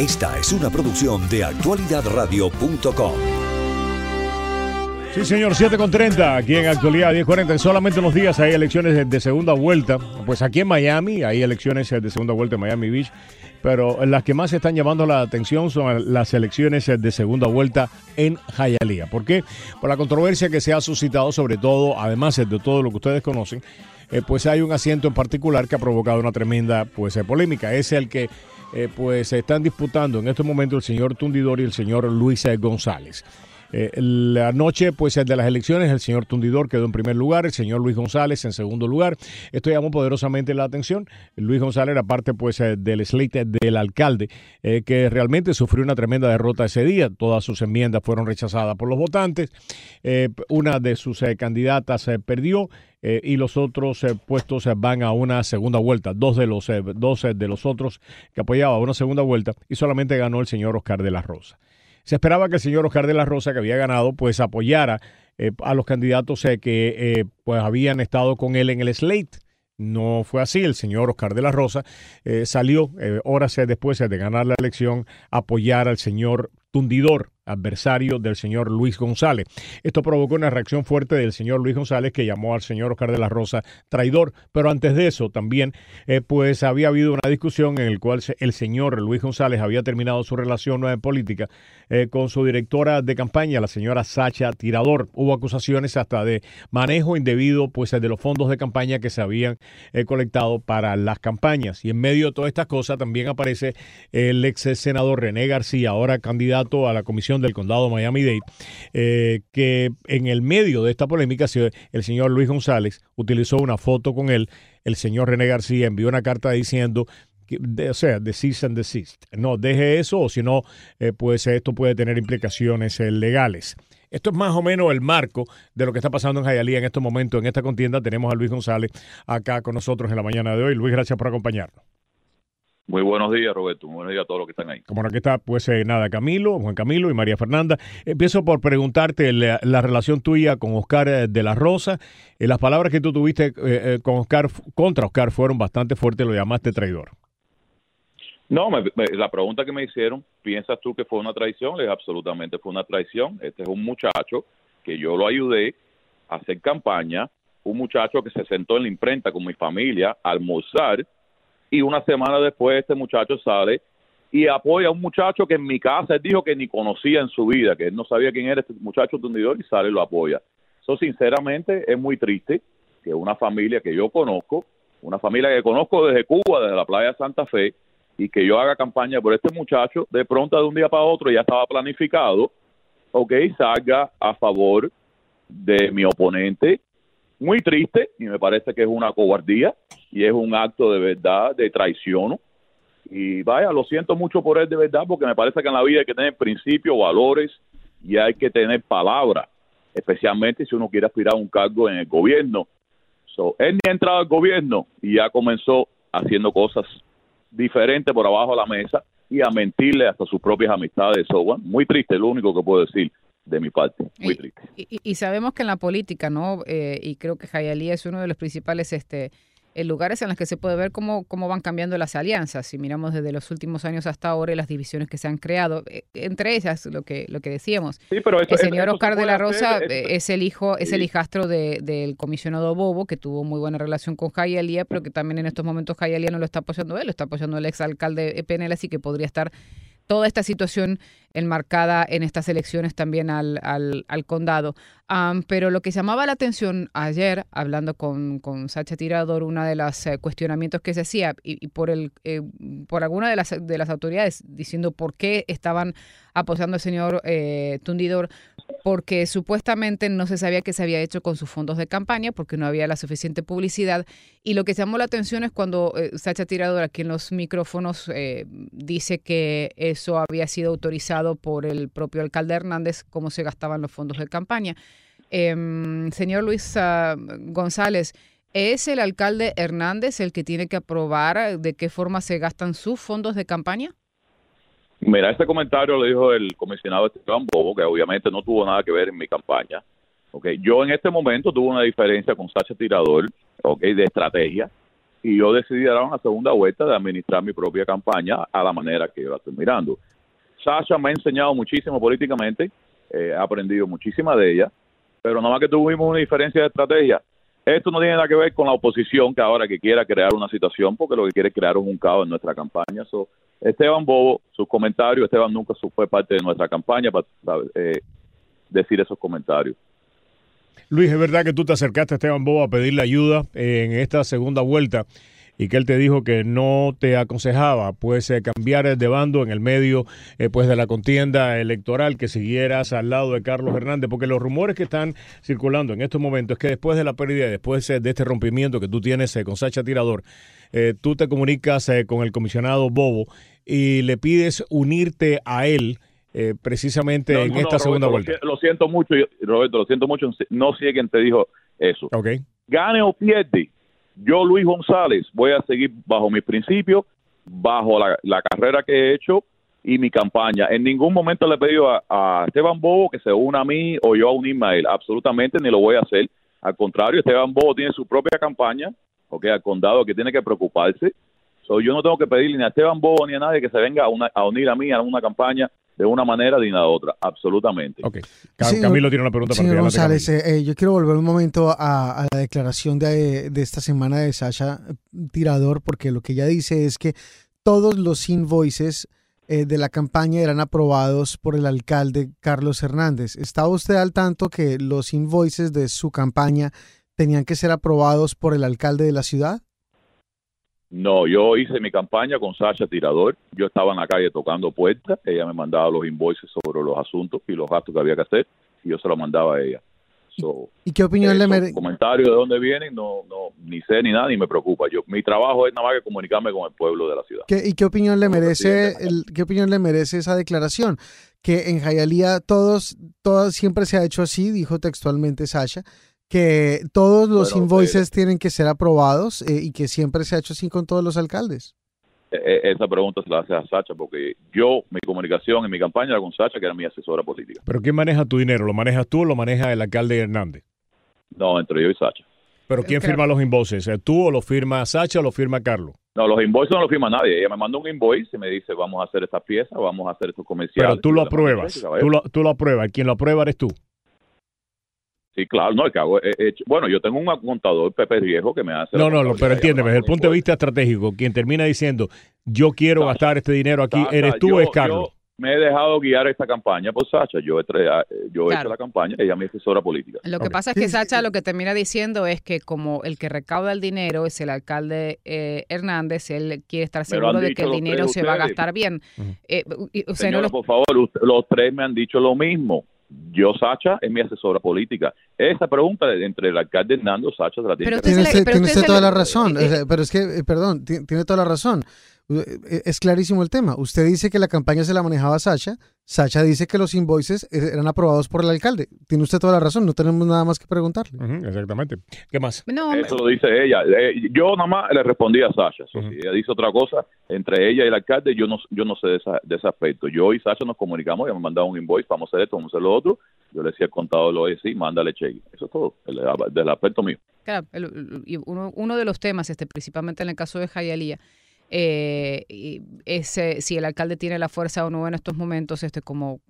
Esta es una producción de actualidadradio.com. Sí, señor, 7 con 30, aquí en actualidad 10.40. En solamente unos días hay elecciones de segunda vuelta. Pues aquí en Miami hay elecciones de segunda vuelta en Miami Beach. Pero las que más están llamando la atención son las elecciones de segunda vuelta en Hialeah. ¿Por qué? Por la controversia que se ha suscitado, sobre todo, además de todo lo que ustedes conocen, eh, pues hay un asiento en particular que ha provocado una tremenda pues, eh, polémica. Es el que eh, pues se están disputando en este momento el señor Tundidor y el señor Luis González. Eh, la noche pues de las elecciones el señor Tundidor quedó en primer lugar, el señor Luis González en segundo lugar. Esto llamó poderosamente la atención. Luis González era parte pues eh, del slate del alcalde eh, que realmente sufrió una tremenda derrota ese día. Todas sus enmiendas fueron rechazadas por los votantes. una de sus candidatas perdió. y los otros puestos van a una segunda vuelta. Dos de los dos de los otros que apoyaba una segunda vuelta y solamente ganó el señor Oscar de la Rosa. Se esperaba que el señor Oscar de la Rosa, que había ganado, pues apoyara eh, a los candidatos eh, que eh, pues habían estado con él en el slate. No fue así. El señor Oscar de la Rosa salió horas después de ganar la elección a apoyar al señor Tundidor, adversario del señor Luis González. Esto provocó una reacción fuerte del señor Luis González que llamó al señor Oscar de la Rosa traidor, pero antes de eso también eh, pues había habido una discusión en la cual el señor Luis González había terminado su relación en política eh, con su directora de campaña, la señora Sacha Tirador. Hubo acusaciones hasta de manejo indebido pues de los fondos de campaña que se habían eh, colectado para las campañas. Y en medio de todas estas cosas también aparece el ex senador René García, ahora candidato a la comisión del condado Miami-Dade, eh, que en el medio de esta polémica el señor Luis González utilizó una foto con él, el señor René García envió una carta diciendo o sea, de cease and desist. No, deje eso o si no, eh, pues esto puede tener implicaciones eh, legales. Esto es más o menos el marco de lo que está pasando en Hialeah en estos momentos. En esta contienda tenemos a Luis González acá con nosotros en la mañana de hoy. Luis, gracias por acompañarnos. Muy buenos días, Roberto. Buenos días a todos los que están ahí. Como aquí está, pues eh, nada, Camilo, Juan Camilo y María Fernanda. Empiezo por preguntarte la, relación tuya con Oscar eh, de la Rosa. Eh, las palabras que tú tuviste con Oscar, contra Oscar, fueron bastante fuertes, lo llamaste traidor. No, la pregunta que me hicieron, ¿piensas tú que fue una traición? Le absolutamente fue una traición. Este es un muchacho que yo lo ayudé a hacer campaña, un muchacho que se sentó en la imprenta con mi familia a almorzar y una semana después este muchacho sale y apoya a un muchacho que en mi casa él dijo que ni conocía en su vida, que él no sabía quién era este muchacho tundidor y sale y lo apoya. Eso sinceramente es muy triste que una familia que yo conozco, una familia que conozco desde Cuba, desde la playa Santa Fe, y que yo haga campaña por este muchacho, de pronto de un día para otro ya estaba planificado, ok, salga a favor de mi oponente. Muy triste y me parece que es una cobardía y es un acto de verdad de traición. Y vaya, lo siento mucho por él de verdad, porque me parece que en la vida hay que tener principios, valores y hay que tener palabra, especialmente si uno quiere aspirar a un cargo en el gobierno. So, él ni ha entrado al gobierno y ya comenzó haciendo cosas diferentes por abajo de la mesa y a mentirle hasta sus propias amistades. So, muy triste, lo único que puedo decir de mi parte. Muy triste. Y, sabemos que en la política, ¿no? Eh, y creo que Jayalí es uno de los principales este, en lugares en los que se puede ver cómo, cómo van cambiando las alianzas. Si miramos desde los últimos años hasta ahora y las divisiones que se han creado, eh, entre ellas lo que lo que decíamos. el señor Oscar de la Rosa eh, es el hijo, es el hijastro del comisionado Bobo, que tuvo muy buena relación con Jayalía, pero que también en estos momentos Jayalía no lo está apoyando él, lo está apoyando el exalcalde Penel, así que podría estar toda esta situación enmarcada en estas elecciones también al, al, condado. pero lo que llamaba la atención ayer, hablando con, con Sacha Tirador, uno de los eh, cuestionamientos que se hacía, y, por, el, eh, por alguna de las, de las autoridades diciendo por qué estaban apoyando al señor eh, Tundidor, porque supuestamente no se sabía qué se había hecho con sus fondos de campaña, porque no había la suficiente publicidad. Y lo que llamó la atención es cuando Sacha Tirador, aquí en los micrófonos, dice que eso había sido autorizado por el propio alcalde Hernández cómo se gastaban los fondos de campaña. Em, señor Luis ah, González, ¿es el alcalde Hernández el que tiene que aprobar de qué forma se gastan sus fondos de campaña? Mira, este comentario lo dijo el comisionado Esteban Bobo, que obviamente no tuvo nada que ver en mi campaña. Okay. Yo en este momento tuve una diferencia con Sacha Tirador okay, de estrategia y yo decidí dar una segunda vuelta de administrar mi propia campaña a la manera que yo la estoy mirando. Sasha me ha enseñado muchísimo políticamente, eh, he aprendido muchísima de ella, pero nada más que tuvimos una diferencia de estrategia. Esto no tiene nada que ver con la oposición que ahora que quiera crear una situación, porque lo que quiere crear un caos en nuestra campaña. So, Esteban Bobo, sus comentarios, Esteban nunca fue parte de nuestra campaña para eh, decir esos comentarios. Luis, es verdad que tú te acercaste a Esteban Bobo a pedirle ayuda en esta segunda vuelta y que él te dijo que no te aconsejaba pues eh, cambiar de bando en el medio eh, pues de la contienda electoral que siguieras al lado de Carlos Hernández porque los rumores que están circulando en estos momentos es que después de la pérdida después eh, de este rompimiento que tú tienes con Sacha Tirador tú te comunicas con el comisionado Bobo y le pides unirte a él precisamente en esta segunda vuelta. Lo, siento mucho, Roberto, lo siento mucho. No sé quién te dijo eso. Okay. Gane o pierde, yo, Luis González, voy a seguir bajo mis principios, bajo la, carrera que he hecho y mi campaña. En ningún momento le he pedido a, Esteban Bobo que se una a mí o yo a unirme a él. Absolutamente ni lo voy a hacer. Al contrario, Esteban Bobo tiene su propia campaña, ok, al condado que tiene que preocuparse. So, yo no tengo que pedirle ni a Esteban Bobo ni a nadie que se venga a, a unir a mí a una campaña de una manera ni de otra, absolutamente. Ok. Camilo tiene una pregunta para Señor González, eh, eh, yo quiero volver un momento a, la declaración de, de, esta semana de Sasha Tirador, porque lo que ella dice es que todos los invoices eh, de la campaña eran aprobados por el alcalde Carlos Hernández. ¿Estaba usted al tanto que los invoices de su campaña tenían que ser aprobados por el alcalde de la ciudad? No, yo hice mi campaña con Sasha Tirador. Yo estaba en la calle tocando puertas. Ella me mandaba los invoices sobre los asuntos y los gastos que había que hacer y yo se los mandaba a ella. ¿Y qué opinión le merece? Comentarios de dónde vienen, no, no, ni sé ni nada, ni me preocupa. Yo, mi trabajo es nada más que comunicarme con el pueblo de la ciudad. ¿Y qué opinión le merece, el, qué opinión le merece esa declaración? Que en Jayalía todos, todos siempre se ha hecho así, dijo textualmente Sasha, que todos los invoices eh, tienen que ser aprobados eh, y que siempre se ha hecho así con todos los alcaldes? Eh, esa pregunta se la hace a Sacha porque yo, mi comunicación en mi campaña era con Sacha, que era mi asesora política. ¿Pero quién maneja tu dinero? ¿Lo manejas tú o lo maneja el alcalde Hernández? No, entre yo y Sacha. ¿Pero quién firma los invoices? ¿Tú o lo firma Sacha o lo firma Carlos? No, los invoices no los firma nadie. Ella me manda un invoice y me dice, vamos a hacer esta pieza, vamos a hacer estos comerciales. Pero tú lo apruebas. Tú lo, tú lo apruebas. Quien lo aprueba eres tú. Sí, claro, no, el que hago, bueno, yo tengo un contador, Pepe Viejo, que me hace... No, no, no, pero entiéndeme, desde el punto de vista estratégico, quien termina diciendo, yo quiero gastar este dinero aquí, ¿eres tú o es Carlos? me he dejado guiar esta campaña por Sacha. Yo he, yo he hecho la campaña, ella es mi asesora política. Lo que pasa es que Sacha lo que termina diciendo es que como el que recauda el dinero es el alcalde eh, Hernández, él quiere estar seguro de que el dinero se va a gastar bien. Eh, por favor, los tres me han dicho lo mismo yo, Sacha, es mi asesora política. Esa pregunta entre el alcalde Hernando, Sacha, la tiene Tiene usted, toda la razón, pero es que, eh, perdón, tiene toda la razón. Eh, es clarísimo el tema. Usted dice que la campaña se la manejaba Sacha. Sacha dice que los invoices eh, eran aprobados por el alcalde. Tiene usted toda la razón. No tenemos nada más que preguntarle. exactamente. ¿Qué más? Eso lo dice ella. Eh, yo nada más le respondí a Sacha. Si ella dice otra cosa entre ella y el alcalde, yo no, yo no sé de, ese aspecto. Yo y Sacha nos comunicamos. Ella me mandaba un invoice. Vamos a hacer esto, vamos a hacer lo otro. Yo le decía al contador, lo decía, mándale cheque. Eso es todo. del aspecto mío. Claro, uno, uno de los temas, este, principalmente en el caso de Jayalía, eh, si el alcalde tiene la fuerza o no en estos momentos, este, como,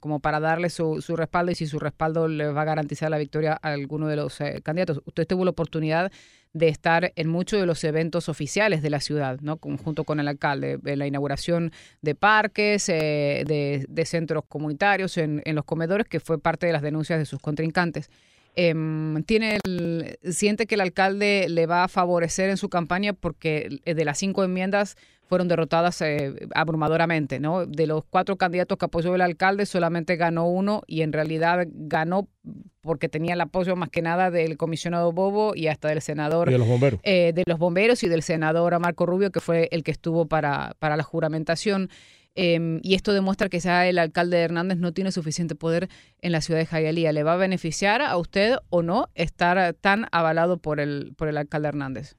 como para darle su, su respaldo y si su respaldo le va a garantizar la victoria a alguno de los eh, candidatos. Usted tuvo la oportunidad de estar en muchos de los eventos oficiales de la ciudad, ¿no? junto con el alcalde, en la inauguración de parques, eh, de, de, centros comunitarios, en, en los comedores, que fue parte de las denuncias de sus contrincantes. Em, tiene el, siente que el alcalde le va a favorecer en su campaña porque eh, de las cinco enmiendas fueron derrotadas eh, abrumadoramente, ¿no? De los cuatro candidatos que apoyó el alcalde, solamente ganó uno y en realidad ganó porque tenía el apoyo más que nada del comisionado Bobo y hasta del senador de los bomberos, eh, de los bomberos y del senador Marco Rubio, que fue el que estuvo para, para la juramentación. Em, y esto demuestra que ya el alcalde Hernández no tiene suficiente poder en la ciudad de Jayalía. ¿Le va a beneficiar a usted o no estar tan avalado por el, por el alcalde Hernández?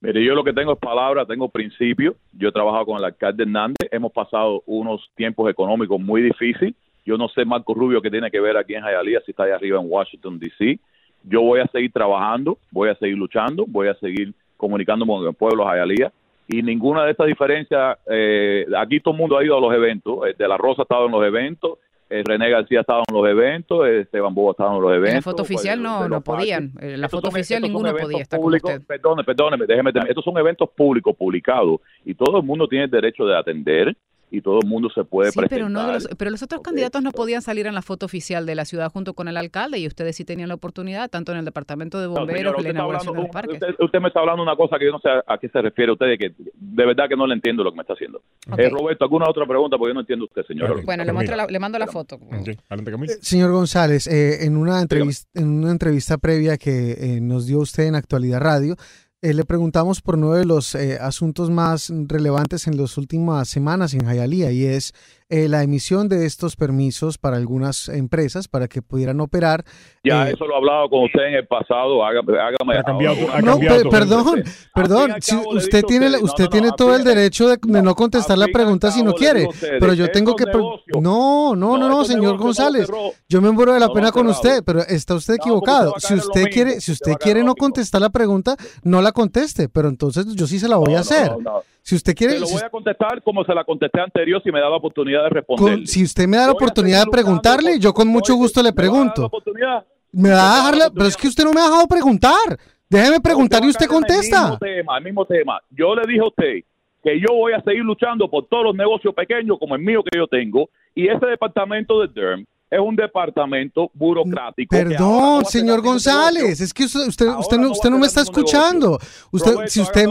Mire, yo lo que tengo es palabra, tengo principio. Yo he trabajado con el alcalde Hernández. Hemos pasado unos tiempos económicos muy difíciles. Yo no sé, Marco Rubio, qué tiene que ver aquí en Jayalía, si está ahí arriba en Washington, D.C. Yo voy a seguir trabajando, voy a seguir luchando, voy a seguir comunicándome con el pueblo de Jayalía y ninguna de estas diferencias, eh, aquí todo el mundo ha ido a los eventos, eh, De La Rosa ha estado en los eventos, eh, René García ha estado en los eventos, eh, Esteban Bobo ha estado en los eventos. En la foto pues, oficial de no, no podían. En la Estos foto son- oficial ninguno podía estar con públicos, usted. Perdone, perdóneme, déjeme terminar. Estos son eventos públicos publicados y todo el mundo tiene el derecho de atender y todo el mundo se puede Sí, pero, no de presentar. los, pero los otros Ok, candidatos no podían salir en la foto oficial de la ciudad junto con el alcalde y ustedes sí tenían la oportunidad, tanto en el departamento de No, bomberos señora, que usted la inauguración de los hablando- parques. Usted, usted me está hablando una cosa que yo no sé a, a qué se refiere usted, de que de verdad que no le entiendo lo que me está haciendo. Ok. Eh, Roberto, ¿alguna otra pregunta? Porque yo no entiendo usted, señor. Ok. Bueno, le, muestro la- le mando la foto. Ok, adelante, Camilo. Eh, Señor González, eh, en, una entrevista, en una entrevista previa que eh, nos dio usted en Actualidad Radio, eh, le preguntamos por uno de los eh, asuntos más relevantes en las últimas semanas en Hialeah y es eh, la emisión de estos permisos para algunas empresas para que pudieran operar. Ya eh, eso lo he hablado con usted en el pasado. Hágame, hágame Ha cambiado- ha no, cambiado perdón, perdón. si usted tiene, ustedes, no, usted no, tiene no, todo al el derecho de, de no contestar la pregunta si no quiere. ustedes, Pero yo tengo que... negocios- No, no, no, no, señor González. Yo me muero de la pena con usted, pero está usted equivocado. usted Si usted quiere, si usted usted quiere no contestar la pregunta, no la conteste, pero entonces yo sí se la voy No, a hacer. no, no. Si usted quiere, Se lo si, voy a contestar como se la contesté anterior si me da la oportunidad de responder. con- si usted me da la oportunidad de preguntarle, yo con mucho gusto le ¿me va a dar la pregunto. Me va a ¿Me va dejar la, pero es que usted no me ha dejado preguntar. Déjeme preguntar y usted contesta. El mismo, tema, el mismo tema. Yo le dije a usted que yo voy a seguir luchando por todos los negocios pequeños como el mío que yo tengo y ese departamento de DERM es un departamento burocrático. no Perdón, señor González, es que usted, usted, usted no usted no me está escuchando. Usted, si usted,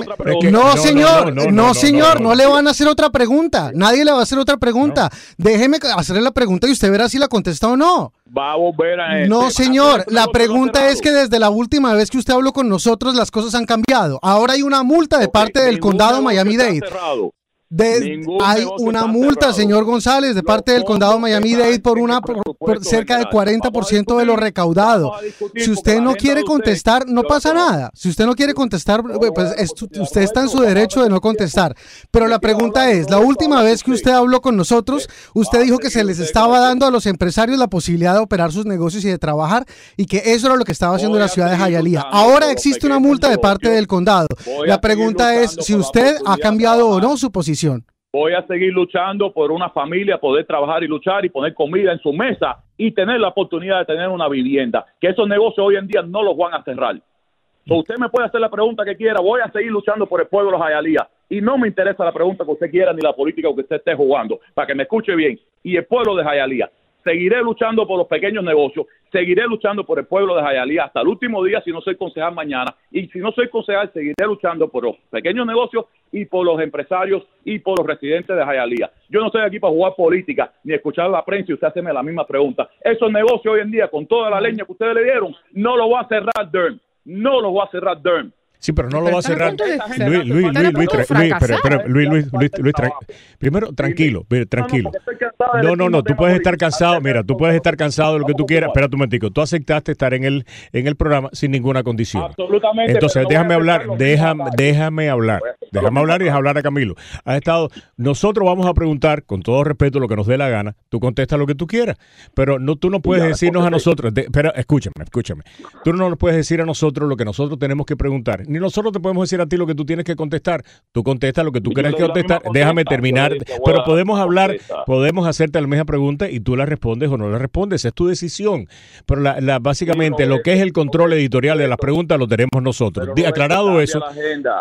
no, señor, no, señor, no, le van a hacer otra pregunta. Nadie le va a hacer otra pregunta. Déjeme hacerle la pregunta y usted verá si la contesta o no. Va a volver a este. No, señor, la pregunta es que desde la última vez que usted habló con nosotros las cosas han cambiado. Ahora hay una multa de parte del condado Miami-Dade. De- hay una multa, cerrado. señor González, de Los parte del condado fondos Miami-Dade por una por, por cerca del general. Vamos a 40% de lo recaudado. Si usted no quiere de contestar, no pasa nada. Si usted no quiere contestar, pues es- pues, usted está en su derecho de no contestar. Pero la pregunta es, la última vez que usted habló con nosotros, Va usted dijo que se les estaba dando a los empresarios la posibilidad de operar sus negocios y de trabajar y que eso era lo que estaba haciendo la ciudad de Hialeah. Ahora existe una multa de parte del condado. La pregunta es si usted ha de cambiado o no su posición. Voy a seguir luchando por una familia, poder trabajar y luchar y poner comida en su mesa y tener la oportunidad de tener una vivienda. Que esos negocios hoy en día no los van a cerrar. Usted me puede hacer la pregunta que quiera. Voy a seguir luchando por el pueblo de los Hialeah. Y no me interesa la pregunta que usted quiera ni la política que usted esté jugando. Para que me escuche bien. Y el pueblo de Hialeah. Seguiré luchando por los pequeños negocios. Seguiré luchando por el pueblo de Hialeah hasta el último día si no soy concejal mañana. Y si no soy concejal, seguiré luchando por los pequeños negocios y por los empresarios y por los residentes de Hialeah. Yo no estoy aquí para jugar política ni escuchar la prensa y usted hacerme la misma pregunta. Esos negocios hoy en día, con toda la leña que ustedes le dieron, no lo va a cerrar Durham. No lo va a cerrar Durham. Sí, pero no lo va a cerrar. Luis, Luis, Luis, Luis, Luis, pero- pero- fracasar. Luis, Luis, Luis, Luis, tra- primero, tranquilo, mire, tranquilo. No, no, no, tú puedes estar cansado, mira, tú puedes estar cansado de lo que tú quieras. Espera un momentico, tú aceptaste estar en el, en el programa sin ninguna condición. Absolutamente. Entonces, déjame hablar, déjame, déjame hablar, déjame hablar y deja hablar a Camilo. Ha estado, nosotros vamos a preguntar, con todo respeto, lo que nos dé la gana, tú contestas lo que tú quieras, pero no, tú no puedes decirnos a nosotros, de- espera, escúchame, escúchame, tú no nos puedes decir a nosotros lo que nosotros tenemos que preguntar, ni nosotros te podemos decir a ti lo que tú tienes que contestar, tú contestas lo que tú quieras que contestar, déjame terminar, pero podemos hablar, podemos hacerte la misma pregunta y tú la respondes o no la respondes, es tu decisión, pero la, la- básicamente Sí, lo que es el control editorial de las preguntas lo tenemos nosotros. Pero aclarado eso,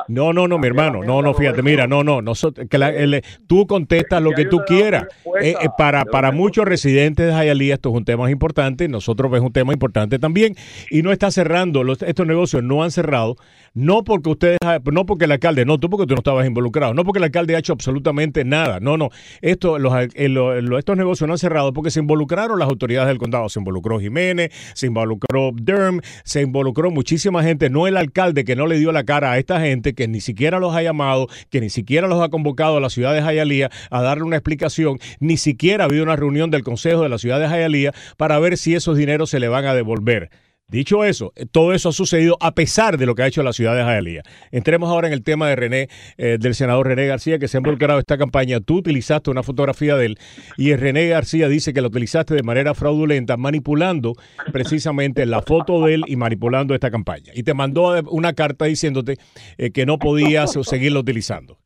no, no, no, mi hermano, no, no, fíjate, mira, no, no, nosotros, que la- el- tú contestas lo que tú quieras. Eh, eh, para muchos residentes de Hialeah esto es un tema importante, nosotros es un tema importante también. Y no está cerrando, los- estos negocios no han cerrado, no porque ustedes, no porque el alcalde, no, tú porque tú no estabas involucrado, no porque el alcalde ha hecho absolutamente nada, no, no, esto, los, eh, lo- estos negocios no han cerrado porque se involucraron las autoridades del condado, se involucró Jiménez, se involucró Durham, se involucró muchísima gente, no el alcalde que no le dio la cara a esta gente, que ni siquiera los ha llamado, que ni siquiera los ha convocado a la ciudad de Hialeah a darle una explicación, ni siquiera ha habido una reunión del consejo de la ciudad de Hialeah para ver si esos dineros se le van a devolver. Dicho eso, eh, todo eso ha sucedido a pesar de lo que ha hecho la ciudad de Jayalía. Entremos ahora en el tema de René, eh, del senador René García, que se ha involucrado en esta campaña. Tú utilizaste una fotografía de él y René García dice que la utilizaste de manera fraudulenta, manipulando precisamente la foto de él y manipulando esta campaña. Y te mandó una carta diciéndote eh, que no podías seguirlo utilizando.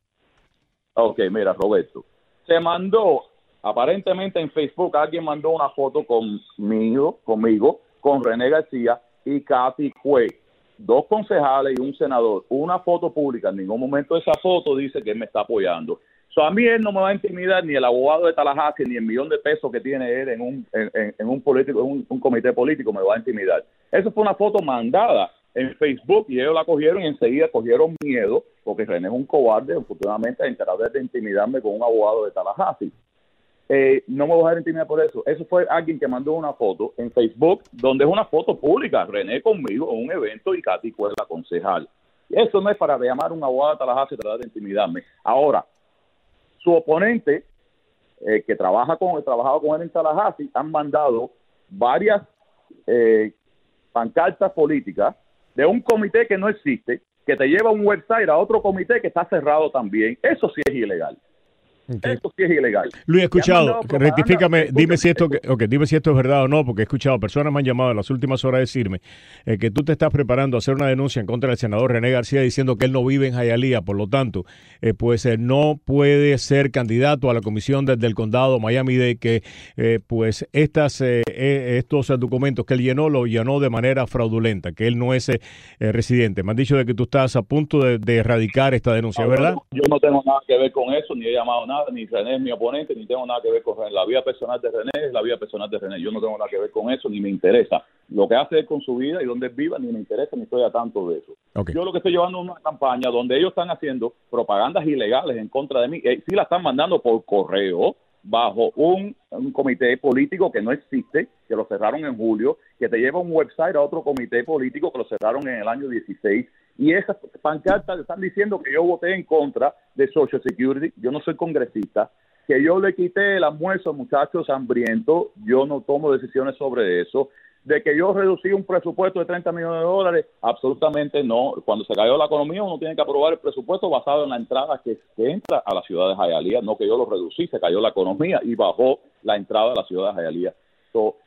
Ok, mira, Roberto. Se mandó, aparentemente en Facebook, alguien mandó una foto conmigo, conmigo con René García y Katy Cue, dos concejales y un senador, una foto pública, en ningún momento esa foto dice que él me está apoyando. So, a mí él no me va a intimidar ni el abogado de Tallahassee ni el millón de pesos que tiene él en un, en, un político, en un, comité político me va a intimidar. Eso fue una foto mandada en Facebook y ellos la cogieron y enseguida cogieron miedo porque René es un cobarde, afortunadamente, a enterar de intimidarme con un abogado de Tallahassee. Eh, no me voy a dejar intimidar por eso. Eso fue alguien que mandó una foto en Facebook, donde es una foto pública, René conmigo en un evento y Katy fue la concejal. Eso no es para llamar a un abogado de Tallahassee y tratar de intimidarme. Ahora, su oponente, eh, que trabaja con, trabajado con él en Tallahassee, han mandado varias eh, pancartas políticas de un comité que no existe, que te lleva a un website a otro comité que está cerrado también. Eso sí es ilegal. Esto sí es ilegal. Luis, he escuchado, rectifícame, dime si, esto, okay, dime si esto es verdad o no, porque he escuchado, personas me han llamado en las últimas horas a decirme eh, que tú te estás preparando a hacer una denuncia en contra del senador René García diciendo que él no vive en Jayalía, por lo tanto, eh, pues eh, no puede ser candidato a la comisión del condado Miami-Dade, que pues estas, estos documentos que él llenó, lo llenó de manera fraudulenta, que él no es residente. Me han dicho de que tú estás a punto de, erradicar esta denuncia, ¿verdad? Yo no tengo nada que ver con eso, ni he llamado nada ni René es mi oponente, ni tengo nada que ver con René. La vida personal de René es la vida personal de René. Yo no tengo nada que ver con eso, ni me interesa. Lo que hace él con su vida y donde viva, ni me interesa, ni estoy a tanto de eso. Yo lo que estoy llevando es una campaña donde ellos están haciendo propagandas ilegales en contra de mí. Eh, sí la están mandando por correo, bajo un, un, comité político que no existe, que lo cerraron en julio, que te lleva un website a otro comité político que lo cerraron en el año 16 y esas pancartas están diciendo que yo voté en contra de Social Security, yo no soy congresista, que yo le quité el almuerzo a muchachos hambrientos, yo no tomo decisiones sobre eso, de que yo reducí un presupuesto de 30 millones de dólares, absolutamente no. Cuando se cayó la economía uno tiene que aprobar el presupuesto basado en la entrada que, entra a la ciudad de Jayalía, no que yo lo reducí, se cayó la economía y bajó la entrada a la ciudad de Jayalía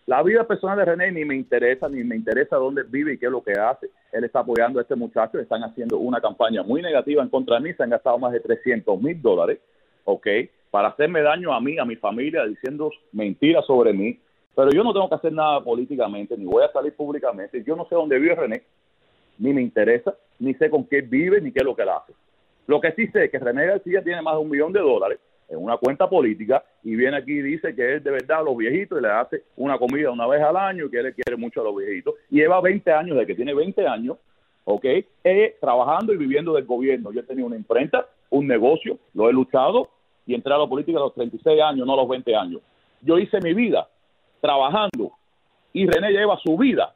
la vida personal de René ni me interesa, ni me interesa dónde vive y qué es lo que hace. Él está apoyando a este muchacho, están haciendo una campaña muy negativa en contra de mí, se han gastado más de 300 mil dólares, ¿ok? Para hacerme daño a mí, a mi familia, diciendo mentiras sobre mí. Pero yo no tengo que hacer nada políticamente, ni voy a salir públicamente. Yo no sé dónde vive René, ni me interesa, ni sé con qué vive, ni qué es lo que él hace. Lo que sí sé es que René García tiene más de un millón de dólares en una cuenta política y viene aquí y dice que es de verdad a los viejitos y le hace una comida una vez al año y que él quiere mucho a los viejitos. Lleva 20 años, de que tiene 20 años, ¿ok? Eh, trabajando y viviendo del gobierno. Yo he tenido una imprenta, un negocio, lo he luchado y entré a la política a los 36 años, no a los 20 años. Yo hice mi vida trabajando y René lleva su vida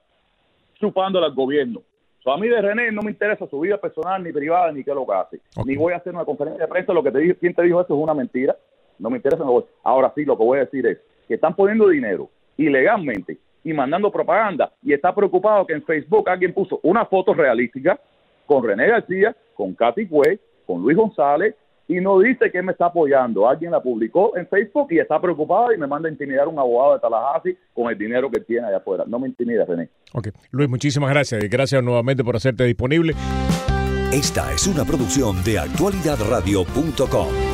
chupándole al gobierno a mí de René no me interesa su vida personal, ni privada, ni qué lo que hace. Ni voy a hacer una conferencia de prensa. Lo que te dijo, quien te dijo eso es una mentira. No me interesa. Ahora sí, lo que voy a decir es que están poniendo dinero ilegalmente y mandando propaganda y está preocupado que en Facebook alguien puso una foto realística con René García, con Katy Cue, con Luis González y no dice que me está apoyando. Alguien la publicó en Facebook y está preocupado y me manda a intimidar a un abogado de Tallahassee con el dinero que tiene allá afuera. No me intimida, René. Ok. Luis, muchísimas gracias y gracias nuevamente por hacerte disponible. Esta es una producción de actualidadradio.com.